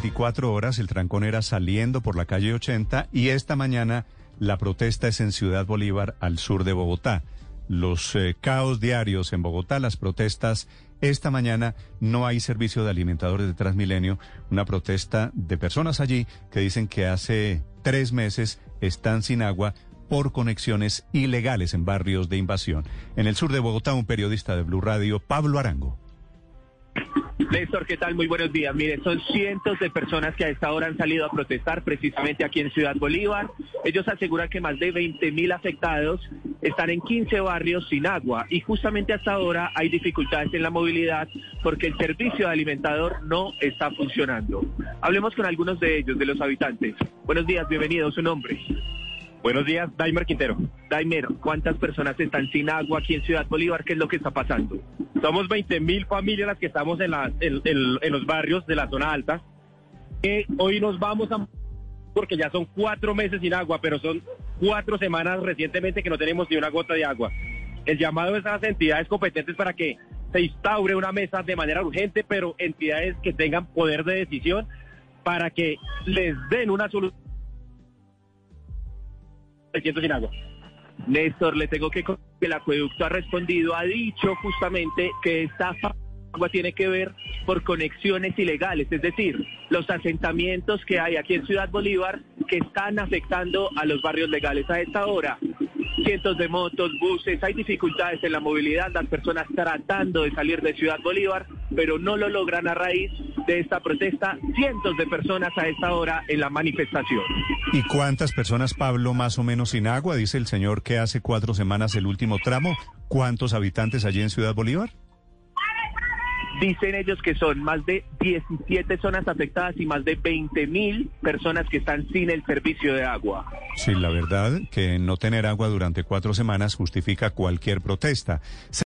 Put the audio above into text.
24 horas el trancón era saliendo por la calle 80 y esta mañana la protesta es en Ciudad Bolívar, al sur de Bogotá. Los eh, caos diarios en Bogotá, las protestas. Esta mañana no hay servicio de alimentadores de Transmilenio, una protesta de personas allí que dicen que hace tres meses están sin agua por conexiones ilegales en barrios de invasión. En el sur de Bogotá, un periodista de Blue Radio, Pablo Arango. Néstor, ¿qué tal? Muy buenos días. Mire, son cientos de personas que a esta hora han salido a protestar precisamente aquí en Ciudad Bolívar. Ellos aseguran que más de 20 mil afectados están en 15 barrios sin agua y justamente hasta ahora hay dificultades en la movilidad porque el servicio de alimentador no está funcionando. Hablemos con algunos de ellos, de los habitantes. Buenos días, bienvenido, su nombre. Buenos días, Daimer Quintero. Daimer, ¿cuántas personas están sin agua aquí en Ciudad Bolívar? ¿Qué es lo que está pasando? Somos 20 mil familias las que estamos en, la, en, los barrios de la zona alta. Que hoy nos vamos a... porque ya son cuatro meses sin agua, pero son cuatro semanas recientemente que no tenemos ni una gota de agua. El llamado es a las entidades competentes para que se instaure una mesa de manera urgente, pero entidades que tengan poder de decisión para que les den una solución sin agua. Néstor, le tengo que que el acueducto ha respondido, ha dicho justamente que esta agua tiene que ver por conexiones ilegales, es decir, los asentamientos que hay aquí en Ciudad Bolívar que están afectando a los barrios legales a esta hora. Cientos de motos, buses, hay dificultades en la movilidad, las personas tratando de salir de Ciudad Bolívar, pero no lo logran a raíz de esta protesta. Cientos de personas a esta hora en la manifestación. ¿Y cuántas personas, Pablo, más o menos sin agua? Dice el señor que hace cuatro semanas el último tramo. ¿Cuántos habitantes allí en Ciudad Bolívar? Dicen ellos que son más de 17 zonas afectadas y más de 20 mil personas que están sin el servicio de agua. Sí, la verdad que no tener agua durante cuatro semanas justifica cualquier protesta.